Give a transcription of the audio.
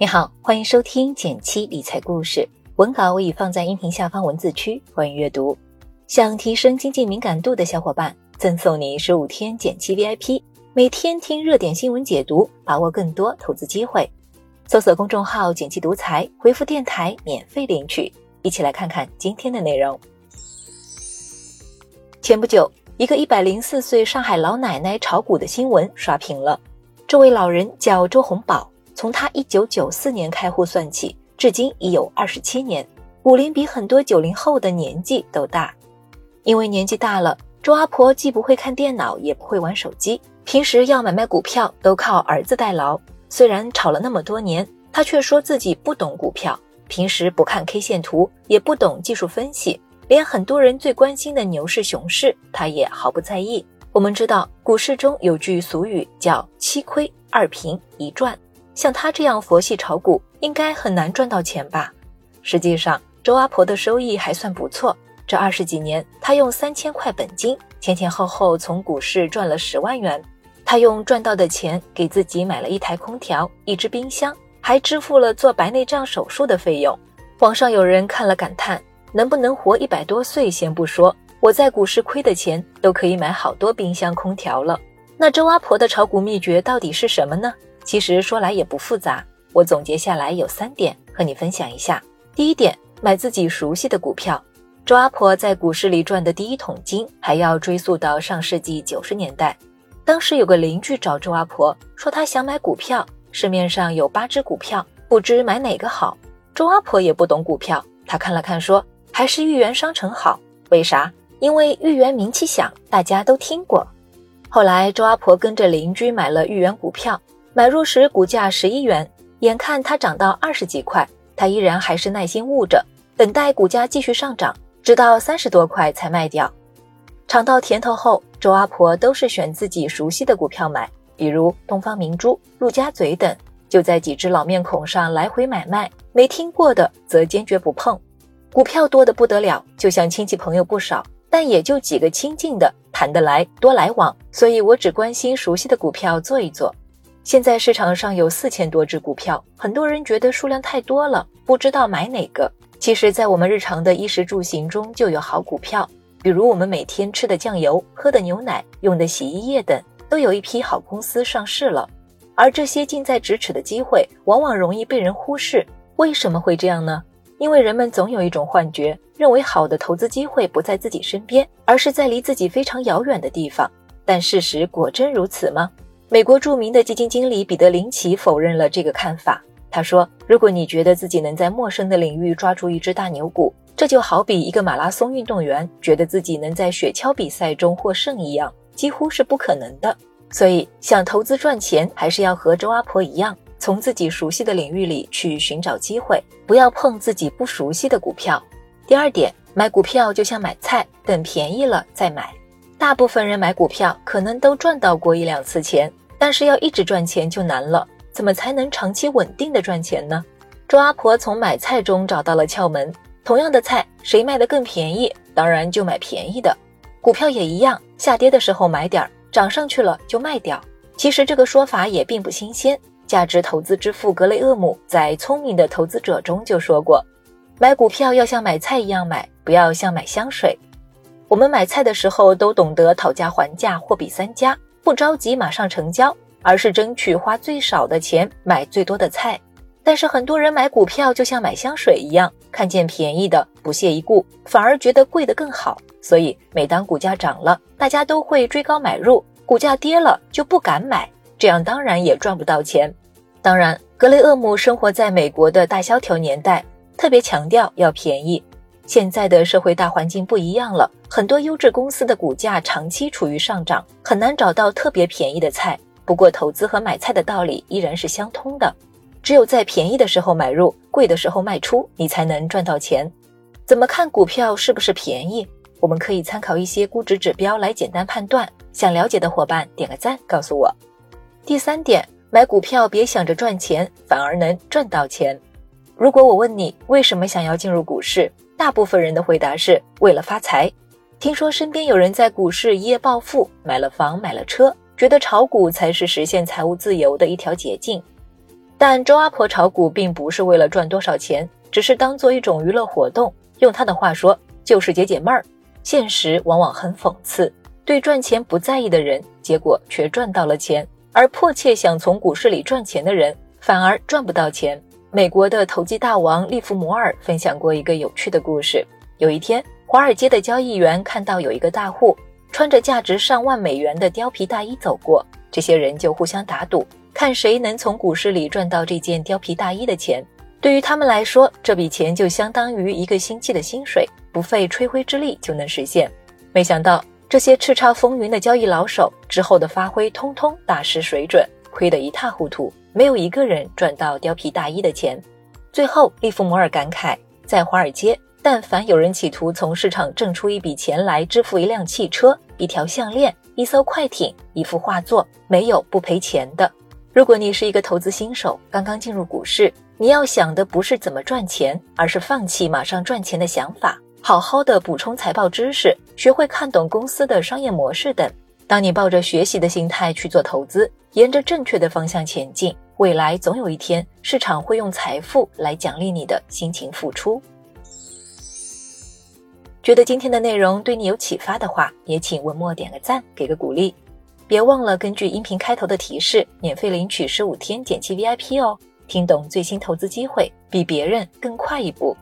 你好，欢迎收听减七理财故事。文稿我已放在音频下方文字区，欢迎阅读。想提升经济敏感度的小伙伴，赠送你十五天减七 VIP，每天听热点新闻解读，把握更多投资机会。搜索公众号“减七独裁，回复“电台”免费领取。一起来看看今天的内容。前不久，一个一百零四岁上海老奶奶炒股的新闻刷屏了。这位老人叫周红宝。从他一九九四年开户算起，至今已有二十七年，股龄比很多九零后的年纪都大。因为年纪大了，周阿婆既不会看电脑，也不会玩手机，平时要买卖股票都靠儿子代劳。虽然炒了那么多年，他却说自己不懂股票，平时不看 K 线图，也不懂技术分析，连很多人最关心的牛市、熊市，他也毫不在意。我们知道，股市中有句俗语叫“七亏二平一赚”。像他这样佛系炒股，应该很难赚到钱吧？实际上，周阿婆的收益还算不错。这二十几年，她用三千块本金，前前后后从股市赚了十万元。她用赚到的钱给自己买了一台空调、一只冰箱，还支付了做白内障手术的费用。网上有人看了感叹：能不能活一百多岁先不说，我在股市亏的钱都可以买好多冰箱、空调了。那周阿婆的炒股秘诀到底是什么呢？其实说来也不复杂，我总结下来有三点和你分享一下。第一点，买自己熟悉的股票。周阿婆在股市里赚的第一桶金，还要追溯到上世纪九十年代。当时有个邻居找周阿婆，说他想买股票，市面上有八只股票，不知买哪个好。周阿婆也不懂股票，她看了看，说还是豫园商城好。为啥？因为豫园名气响，大家都听过。后来周阿婆跟着邻居买了豫园股票。买入时股价十一元，眼看它涨到二十几块，他依然还是耐心捂着，等待股价继续上涨，直到三十多块才卖掉。尝到甜头后，周阿婆都是选自己熟悉的股票买，比如东方明珠、陆家嘴等，就在几只老面孔上来回买卖。没听过的则坚决不碰。股票多得不得了，就像亲戚朋友不少，但也就几个亲近的谈得来，多来往，所以我只关心熟悉的股票做一做。现在市场上有四千多只股票，很多人觉得数量太多了，不知道买哪个。其实，在我们日常的衣食住行中就有好股票，比如我们每天吃的酱油、喝的牛奶、用的洗衣液等，都有一批好公司上市了。而这些近在咫尺的机会，往往容易被人忽视。为什么会这样呢？因为人们总有一种幻觉，认为好的投资机会不在自己身边，而是在离自己非常遥远的地方。但事实果真如此吗？美国著名的基金经理彼得林奇否认了这个看法。他说：“如果你觉得自己能在陌生的领域抓住一只大牛股，这就好比一个马拉松运动员觉得自己能在雪橇比赛中获胜一样，几乎是不可能的。所以，想投资赚钱，还是要和周阿婆一样，从自己熟悉的领域里去寻找机会，不要碰自己不熟悉的股票。第二点，买股票就像买菜，等便宜了再买。大部分人买股票可能都赚到过一两次钱。”但是要一直赚钱就难了，怎么才能长期稳定的赚钱呢？周阿婆从买菜中找到了窍门。同样的菜，谁卖的更便宜，当然就买便宜的。股票也一样，下跌的时候买点儿，涨上去了就卖掉。其实这个说法也并不新鲜。价值投资之父格雷厄姆在《聪明的投资者》中就说过，买股票要像买菜一样买，不要像买香水。我们买菜的时候都懂得讨价还价，货比三家。不着急马上成交，而是争取花最少的钱买最多的菜。但是很多人买股票就像买香水一样，看见便宜的不屑一顾，反而觉得贵的更好。所以每当股价涨了，大家都会追高买入；股价跌了就不敢买，这样当然也赚不到钱。当然，格雷厄姆生活在美国的大萧条年代，特别强调要便宜。现在的社会大环境不一样了，很多优质公司的股价长期处于上涨，很难找到特别便宜的菜。不过，投资和买菜的道理依然是相通的，只有在便宜的时候买入，贵的时候卖出，你才能赚到钱。怎么看股票是不是便宜？我们可以参考一些估值指标来简单判断。想了解的伙伴点个赞，告诉我。第三点，买股票别想着赚钱，反而能赚到钱。如果我问你为什么想要进入股市？大部分人的回答是为了发财。听说身边有人在股市一夜暴富，买了房，买了车，觉得炒股才是实现财务自由的一条捷径。但周阿婆炒股并不是为了赚多少钱，只是当做一种娱乐活动。用她的话说，就是解解闷儿。现实往往很讽刺，对赚钱不在意的人，结果却赚到了钱；而迫切想从股市里赚钱的人，反而赚不到钱。美国的投机大王利弗摩尔分享过一个有趣的故事：有一天，华尔街的交易员看到有一个大户穿着价值上万美元的貂皮大衣走过，这些人就互相打赌。看谁能从股市里赚到这件貂皮大衣的钱，对于他们来说，这笔钱就相当于一个星期的薪水，不费吹灰之力就能实现。没想到这些叱咤风云的交易老手之后的发挥，通通大失水准，亏得一塌糊涂，没有一个人赚到貂皮大衣的钱。最后，利弗摩尔感慨，在华尔街，但凡有人企图从市场挣出一笔钱来支付一辆汽车、一条项链、一艘快艇、一幅画作，没有不赔钱的。如果你是一个投资新手，刚刚进入股市，你要想的不是怎么赚钱，而是放弃马上赚钱的想法，好好的补充财报知识，学会看懂公司的商业模式等。当你抱着学习的心态去做投资，沿着正确的方向前进，未来总有一天，市场会用财富来奖励你的辛勤付出。觉得今天的内容对你有启发的话，也请文末点个赞，给个鼓励。别忘了根据音频开头的提示，免费领取十五天减期 VIP 哦！听懂最新投资机会，比别人更快一步。